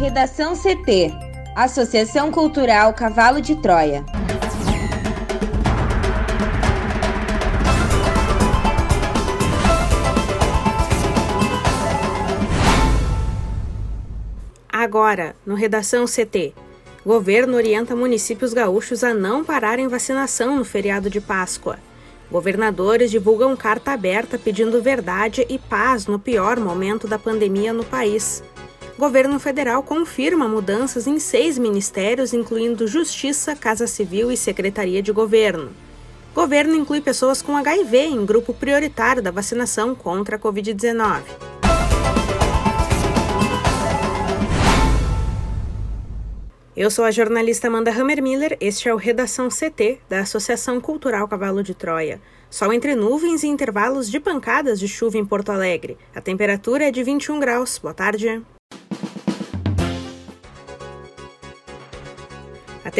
Redação CT Associação Cultural Cavalo de Troia. Agora, no Redação CT. Governo orienta municípios gaúchos a não pararem vacinação no feriado de Páscoa. Governadores divulgam carta aberta pedindo verdade e paz no pior momento da pandemia no país. Governo federal confirma mudanças em seis ministérios, incluindo Justiça, Casa Civil e Secretaria de Governo. Governo inclui pessoas com HIV em grupo prioritário da vacinação contra a Covid-19. Eu sou a jornalista Amanda Hammermiller, este é o Redação CT da Associação Cultural Cavalo de Troia. Sol entre nuvens e intervalos de pancadas de chuva em Porto Alegre. A temperatura é de 21 graus. Boa tarde.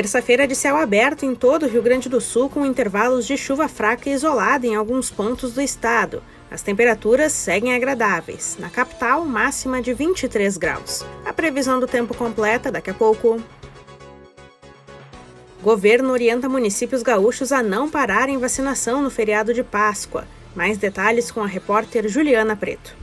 Terça-feira é de céu aberto em todo o Rio Grande do Sul, com intervalos de chuva fraca e isolada em alguns pontos do estado. As temperaturas seguem agradáveis. Na capital, máxima de 23 graus. A previsão do tempo completa daqui a pouco. Governo orienta municípios gaúchos a não pararem vacinação no feriado de Páscoa. Mais detalhes com a repórter Juliana Preto.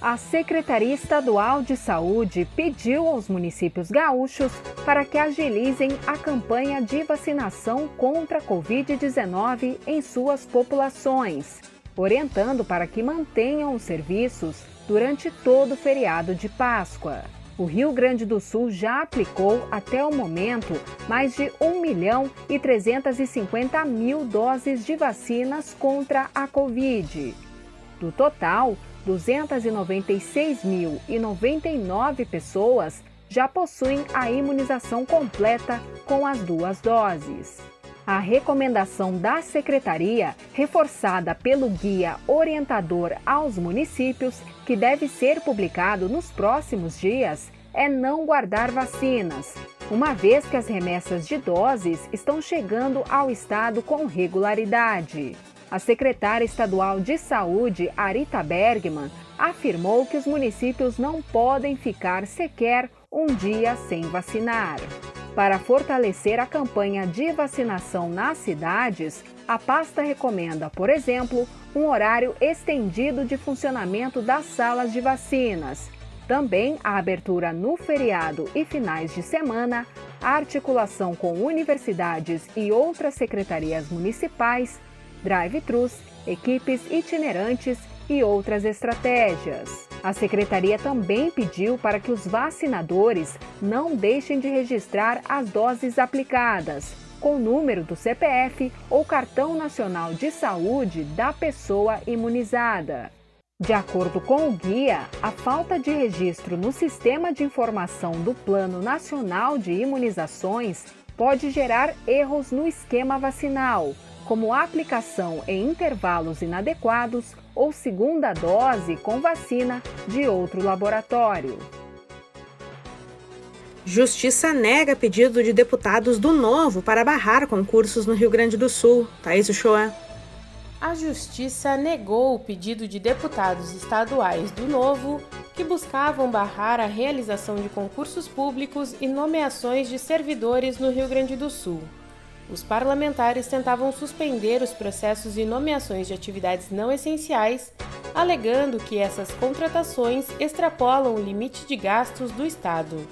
A Secretaria Estadual de Saúde pediu aos municípios gaúchos para que agilizem a campanha de vacinação contra a Covid-19 em suas populações, orientando para que mantenham os serviços durante todo o feriado de Páscoa. O Rio Grande do Sul já aplicou, até o momento, mais de 1 milhão e 350 mil doses de vacinas contra a Covid. Do total, 296.099 pessoas já possuem a imunização completa com as duas doses. A recomendação da Secretaria, reforçada pelo Guia Orientador aos Municípios, que deve ser publicado nos próximos dias, é não guardar vacinas, uma vez que as remessas de doses estão chegando ao Estado com regularidade. A secretária estadual de Saúde, Arita Bergman, afirmou que os municípios não podem ficar sequer um dia sem vacinar. Para fortalecer a campanha de vacinação nas cidades, a pasta recomenda, por exemplo, um horário estendido de funcionamento das salas de vacinas. Também a abertura no feriado e finais de semana, a articulação com universidades e outras secretarias municipais drive-thrus, equipes itinerantes e outras estratégias. A secretaria também pediu para que os vacinadores não deixem de registrar as doses aplicadas, com o número do CPF ou cartão nacional de saúde da pessoa imunizada. De acordo com o guia, a falta de registro no Sistema de Informação do Plano Nacional de Imunizações pode gerar erros no esquema vacinal, como aplicação em intervalos inadequados ou segunda dose com vacina de outro laboratório. Justiça nega pedido de deputados do Novo para barrar concursos no Rio Grande do Sul. Thaís Uchoa. A Justiça negou o pedido de deputados estaduais do Novo que buscavam barrar a realização de concursos públicos e nomeações de servidores no Rio Grande do Sul os parlamentares tentavam suspender os processos de nomeações de atividades não essenciais, alegando que essas contratações extrapolam o limite de gastos do Estado.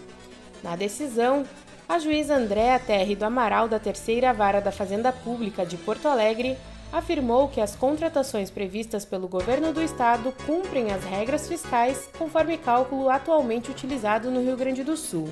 Na decisão, a juíza Andréa Terre do Amaral da Terceira Vara da Fazenda Pública de Porto Alegre afirmou que as contratações previstas pelo governo do estado cumprem as regras fiscais conforme cálculo atualmente utilizado no Rio Grande do Sul.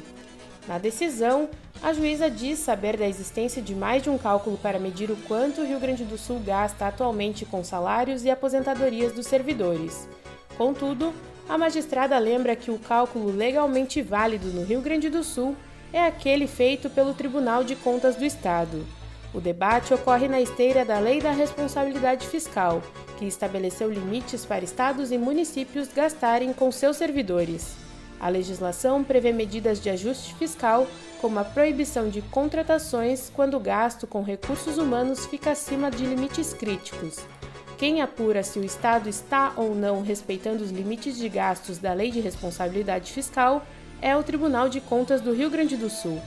Na decisão, a juíza diz saber da existência de mais de um cálculo para medir o quanto o Rio Grande do Sul gasta atualmente com salários e aposentadorias dos servidores. Contudo, a magistrada lembra que o cálculo legalmente válido no Rio Grande do Sul é aquele feito pelo Tribunal de Contas do Estado. O debate ocorre na esteira da Lei da Responsabilidade Fiscal, que estabeleceu limites para estados e municípios gastarem com seus servidores. A legislação prevê medidas de ajuste fiscal, como a proibição de contratações quando o gasto com recursos humanos fica acima de limites críticos. Quem apura se o Estado está ou não respeitando os limites de gastos da Lei de Responsabilidade Fiscal é o Tribunal de Contas do Rio Grande do Sul.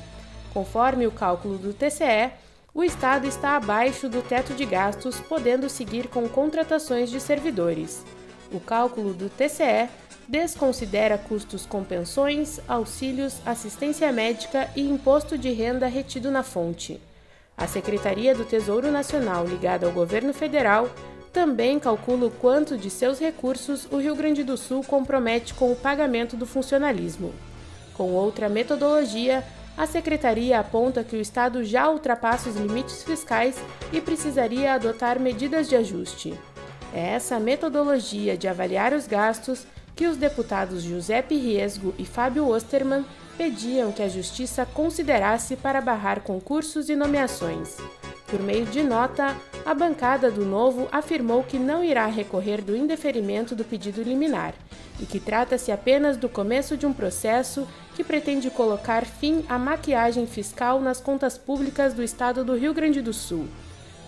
Conforme o cálculo do TCE, o Estado está abaixo do teto de gastos, podendo seguir com contratações de servidores. O cálculo do TCE desconsidera custos com pensões, auxílios, assistência médica e imposto de renda retido na fonte. A Secretaria do Tesouro Nacional, ligada ao governo federal, também calcula o quanto de seus recursos o Rio Grande do Sul compromete com o pagamento do funcionalismo. Com outra metodologia, a Secretaria aponta que o Estado já ultrapassa os limites fiscais e precisaria adotar medidas de ajuste. É essa metodologia de avaliar os gastos que os deputados Giuseppe Riesgo e Fábio Osterman pediam que a Justiça considerasse para barrar concursos e nomeações. Por meio de nota, a bancada do Novo afirmou que não irá recorrer do indeferimento do pedido liminar e que trata-se apenas do começo de um processo que pretende colocar fim à maquiagem fiscal nas contas públicas do estado do Rio Grande do Sul.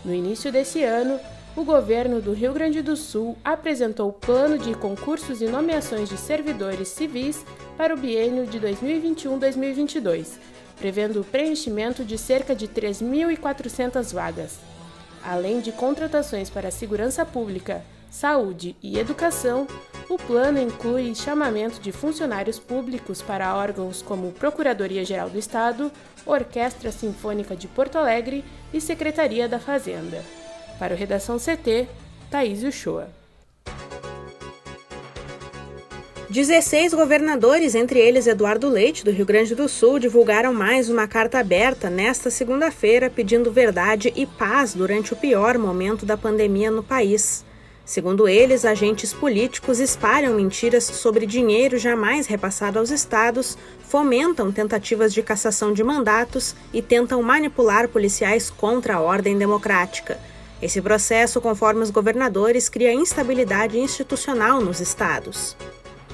No início desse ano, o governo do Rio Grande do Sul apresentou o plano de concursos e nomeações de servidores civis para o biênio de 2021-2022, prevendo o preenchimento de cerca de 3.400 vagas. Além de contratações para a segurança pública, saúde e educação, o plano inclui chamamento de funcionários públicos para órgãos como Procuradoria-Geral do Estado, Orquestra Sinfônica de Porto Alegre e Secretaria da Fazenda. Para o Redação CT, Thaís Uchoa. 16 governadores, entre eles Eduardo Leite, do Rio Grande do Sul, divulgaram mais uma carta aberta nesta segunda-feira pedindo verdade e paz durante o pior momento da pandemia no país. Segundo eles, agentes políticos espalham mentiras sobre dinheiro jamais repassado aos estados, fomentam tentativas de cassação de mandatos e tentam manipular policiais contra a ordem democrática. Esse processo, conforme os governadores, cria instabilidade institucional nos estados.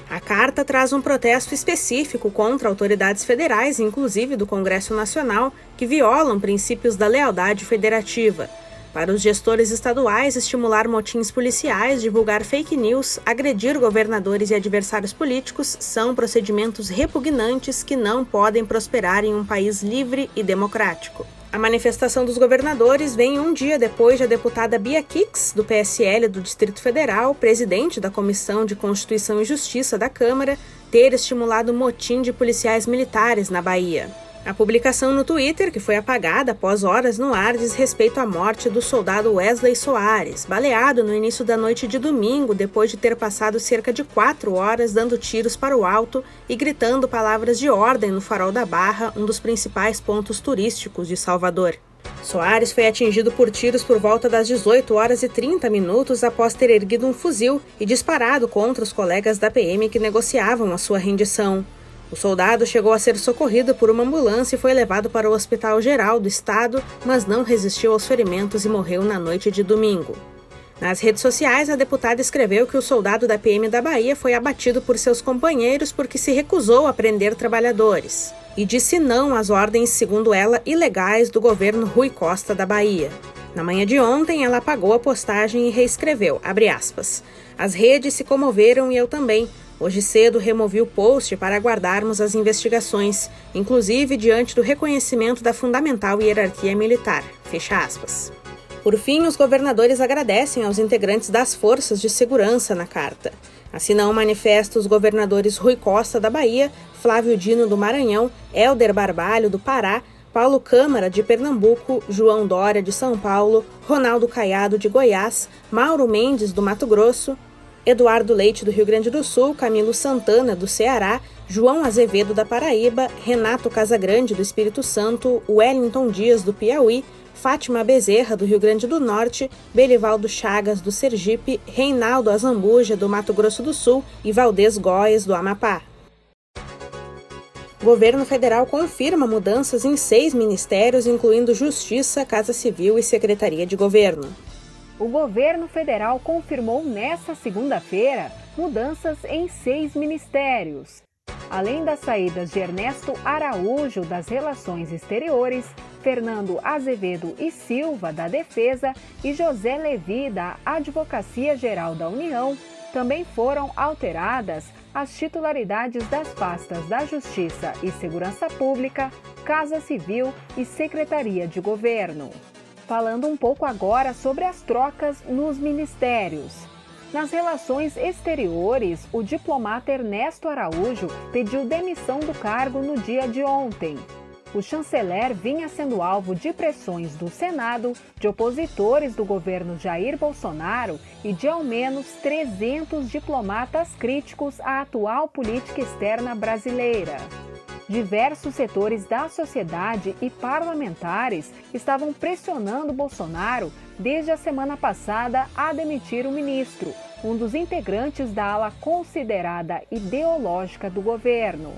A carta traz um protesto específico contra autoridades federais, inclusive do Congresso Nacional, que violam princípios da lealdade federativa. Para os gestores estaduais, estimular motins policiais, divulgar fake news, agredir governadores e adversários políticos são procedimentos repugnantes que não podem prosperar em um país livre e democrático. A manifestação dos governadores vem um dia depois de a deputada Bia Kix, do PSL do Distrito Federal, presidente da Comissão de Constituição e Justiça da Câmara, ter estimulado motim de policiais militares na Bahia. A publicação no Twitter, que foi apagada após horas no ar, diz respeito à morte do soldado Wesley Soares, baleado no início da noite de domingo depois de ter passado cerca de quatro horas dando tiros para o alto e gritando palavras de ordem no Farol da Barra, um dos principais pontos turísticos de Salvador. Soares foi atingido por tiros por volta das 18 horas e 30 minutos após ter erguido um fuzil e disparado contra os colegas da PM que negociavam a sua rendição. O soldado chegou a ser socorrido por uma ambulância e foi levado para o Hospital Geral do Estado, mas não resistiu aos ferimentos e morreu na noite de domingo. Nas redes sociais, a deputada escreveu que o soldado da PM da Bahia foi abatido por seus companheiros porque se recusou a prender trabalhadores e disse não às ordens, segundo ela, ilegais do governo Rui Costa da Bahia. Na manhã de ontem, ela apagou a postagem e reescreveu, aspas, As redes se comoveram e eu também. Hoje cedo removi o post para aguardarmos as investigações, inclusive diante do reconhecimento da fundamental hierarquia militar. Fecha aspas. Por fim, os governadores agradecem aos integrantes das forças de segurança na carta. Assinam o manifesto os governadores Rui Costa da Bahia, Flávio Dino do Maranhão, Helder Barbalho do Pará, Paulo Câmara de Pernambuco, João Dória de São Paulo, Ronaldo Caiado de Goiás, Mauro Mendes do Mato Grosso, Eduardo Leite, do Rio Grande do Sul, Camilo Santana, do Ceará, João Azevedo, da Paraíba, Renato Casagrande, do Espírito Santo, Wellington Dias, do Piauí, Fátima Bezerra, do Rio Grande do Norte, Belivaldo Chagas, do Sergipe, Reinaldo Azambuja, do Mato Grosso do Sul e Valdez Góes, do Amapá. O governo federal confirma mudanças em seis ministérios, incluindo Justiça, Casa Civil e Secretaria de Governo o governo federal confirmou nesta segunda-feira mudanças em seis ministérios. Além das saídas de Ernesto Araújo das Relações Exteriores, Fernando Azevedo e Silva da Defesa e José Levi da Advocacia Geral da União, também foram alteradas as titularidades das pastas da Justiça e Segurança Pública, Casa Civil e Secretaria de Governo. Falando um pouco agora sobre as trocas nos ministérios. Nas relações exteriores, o diplomata Ernesto Araújo pediu demissão do cargo no dia de ontem. O chanceler vinha sendo alvo de pressões do Senado, de opositores do governo Jair Bolsonaro e de ao menos 300 diplomatas críticos à atual política externa brasileira. Diversos setores da sociedade e parlamentares estavam pressionando Bolsonaro desde a semana passada a demitir o ministro, um dos integrantes da ala considerada ideológica do governo.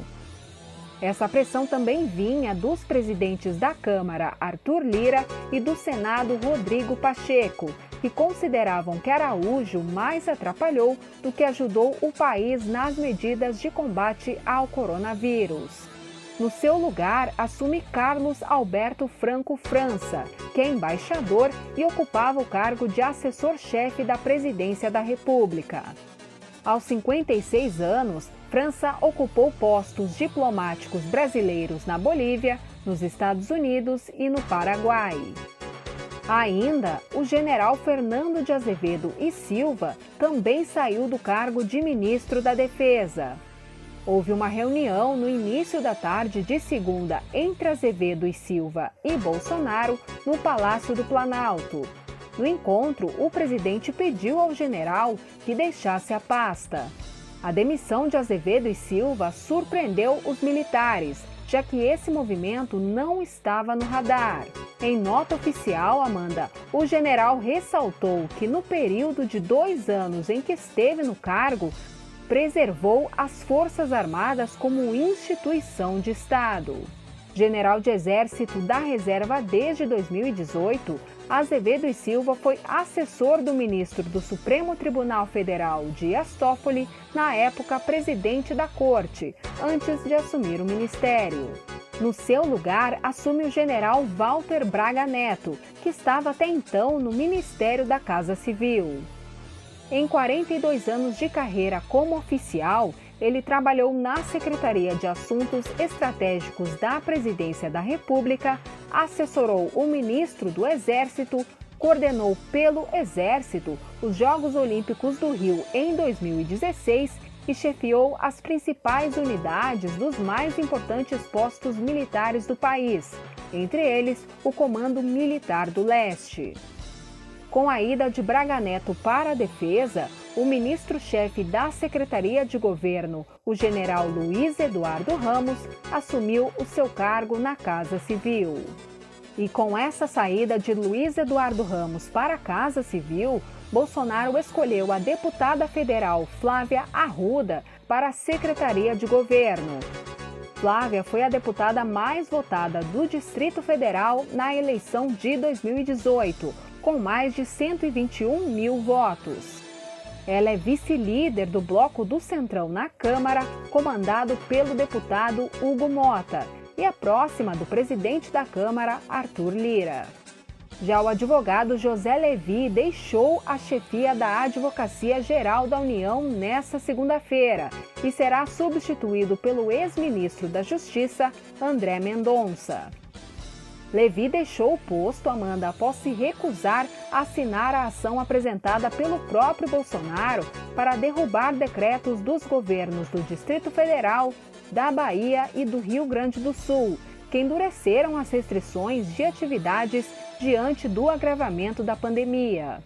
Essa pressão também vinha dos presidentes da Câmara, Arthur Lira, e do Senado, Rodrigo Pacheco, que consideravam que Araújo mais atrapalhou do que ajudou o país nas medidas de combate ao coronavírus. No seu lugar, assume Carlos Alberto Franco França, que é embaixador e ocupava o cargo de assessor-chefe da Presidência da República. Aos 56 anos, França ocupou postos diplomáticos brasileiros na Bolívia, nos Estados Unidos e no Paraguai. Ainda, o general Fernando de Azevedo e Silva também saiu do cargo de ministro da Defesa. Houve uma reunião no início da tarde de segunda entre Azevedo e Silva e Bolsonaro no Palácio do Planalto. No encontro, o presidente pediu ao general que deixasse a pasta. A demissão de Azevedo e Silva surpreendeu os militares, já que esse movimento não estava no radar. Em nota oficial, Amanda, o general ressaltou que no período de dois anos em que esteve no cargo, preservou as Forças Armadas como instituição de Estado. General de Exército da Reserva desde 2018, Azevedo e Silva foi assessor do ministro do Supremo Tribunal Federal, Dias Toffoli, na época presidente da corte, antes de assumir o ministério. No seu lugar, assume o general Walter Braga Neto, que estava até então no Ministério da Casa Civil. Em 42 anos de carreira como oficial, ele trabalhou na Secretaria de Assuntos Estratégicos da Presidência da República, assessorou o ministro do Exército, coordenou pelo Exército os Jogos Olímpicos do Rio em 2016 e chefiou as principais unidades dos mais importantes postos militares do país, entre eles o Comando Militar do Leste. Com a ida de Braga Neto para a defesa, o ministro-chefe da Secretaria de Governo, o general Luiz Eduardo Ramos, assumiu o seu cargo na Casa Civil. E com essa saída de Luiz Eduardo Ramos para a Casa Civil, Bolsonaro escolheu a deputada federal Flávia Arruda para a Secretaria de Governo. Flávia foi a deputada mais votada do Distrito Federal na eleição de 2018 com mais de 121 mil votos. Ela é vice-líder do Bloco do Centrão na Câmara, comandado pelo deputado Hugo Mota, e é próxima do presidente da Câmara, Arthur Lira. Já o advogado José Levi deixou a chefia da Advocacia Geral da União nesta segunda-feira e será substituído pelo ex-ministro da Justiça, André Mendonça. Levi deixou o posto, Amanda, após se recusar a assinar a ação apresentada pelo próprio Bolsonaro para derrubar decretos dos governos do Distrito Federal, da Bahia e do Rio Grande do Sul, que endureceram as restrições de atividades diante do agravamento da pandemia.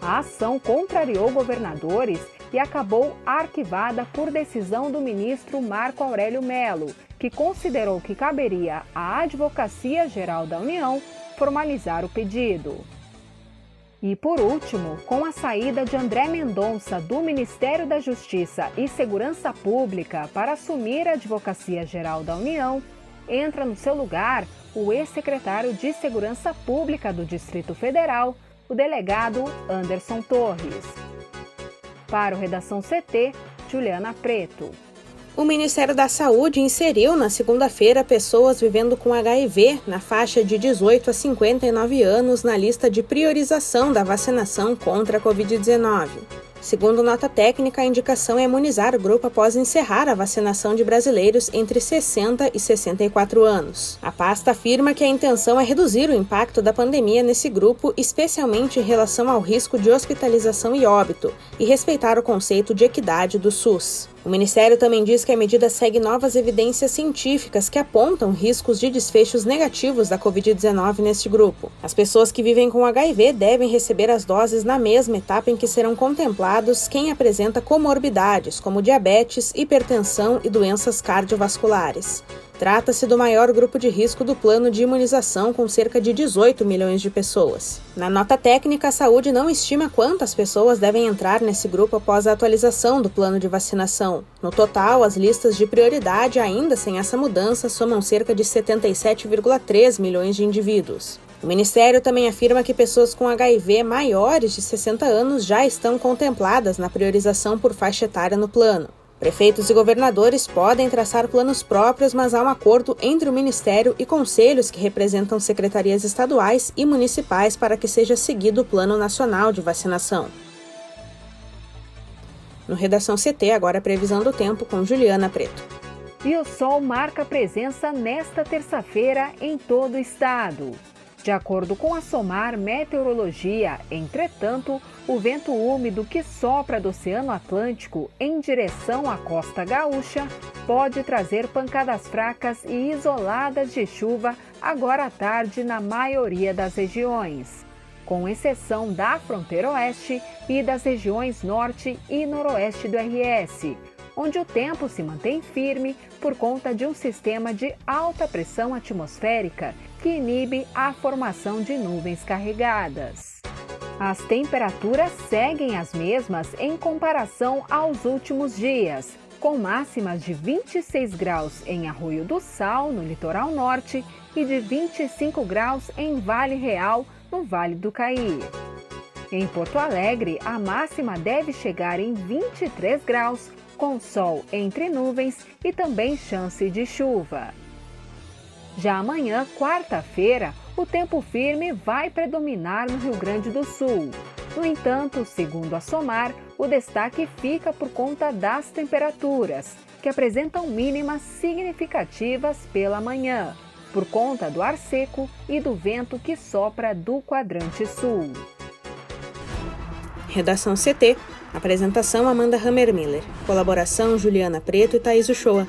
A ação contrariou governadores e acabou arquivada por decisão do ministro Marco Aurélio Melo, que considerou que caberia à Advocacia Geral da União formalizar o pedido. E por último, com a saída de André Mendonça do Ministério da Justiça e Segurança Pública para assumir a Advocacia Geral da União, entra no seu lugar o ex-secretário de Segurança Pública do Distrito Federal, o delegado Anderson Torres. Para o Redação CT, Juliana Preto. O Ministério da Saúde inseriu na segunda-feira pessoas vivendo com HIV na faixa de 18 a 59 anos na lista de priorização da vacinação contra a Covid-19. Segundo nota técnica, a indicação é imunizar o grupo após encerrar a vacinação de brasileiros entre 60 e 64 anos. A pasta afirma que a intenção é reduzir o impacto da pandemia nesse grupo, especialmente em relação ao risco de hospitalização e óbito, e respeitar o conceito de equidade do SUS. O Ministério também diz que a medida segue novas evidências científicas que apontam riscos de desfechos negativos da Covid-19 neste grupo. As pessoas que vivem com HIV devem receber as doses na mesma etapa em que serão contemplados quem apresenta comorbidades, como diabetes, hipertensão e doenças cardiovasculares. Trata-se do maior grupo de risco do plano de imunização, com cerca de 18 milhões de pessoas. Na nota técnica, a saúde não estima quantas pessoas devem entrar nesse grupo após a atualização do plano de vacinação. No total, as listas de prioridade, ainda sem essa mudança, somam cerca de 77,3 milhões de indivíduos. O Ministério também afirma que pessoas com HIV maiores de 60 anos já estão contempladas na priorização por faixa etária no plano. Prefeitos e governadores podem traçar planos próprios, mas há um acordo entre o Ministério e conselhos que representam secretarias estaduais e municipais para que seja seguido o Plano Nacional de Vacinação. No Redação CT, agora a previsão do tempo com Juliana Preto. E o sol marca presença nesta terça-feira em todo o estado. De acordo com a SOMAR Meteorologia, entretanto, o vento úmido que sopra do Oceano Atlântico em direção à costa gaúcha pode trazer pancadas fracas e isoladas de chuva agora à tarde na maioria das regiões, com exceção da fronteira oeste e das regiões norte e noroeste do RS, onde o tempo se mantém firme por conta de um sistema de alta pressão atmosférica que inibe a formação de nuvens carregadas. As temperaturas seguem as mesmas em comparação aos últimos dias, com máximas de 26 graus em Arroio do Sal, no litoral norte, e de 25 graus em Vale Real, no Vale do Caí. Em Porto Alegre, a máxima deve chegar em 23 graus, com sol entre nuvens e também chance de chuva. Já amanhã, quarta-feira, o tempo firme vai predominar no Rio Grande do Sul. No entanto, segundo a SOMAR, o destaque fica por conta das temperaturas, que apresentam mínimas significativas pela manhã, por conta do ar seco e do vento que sopra do quadrante sul. Redação CT. Apresentação Amanda Hammermiller. Colaboração Juliana Preto e Thaís Uchoa.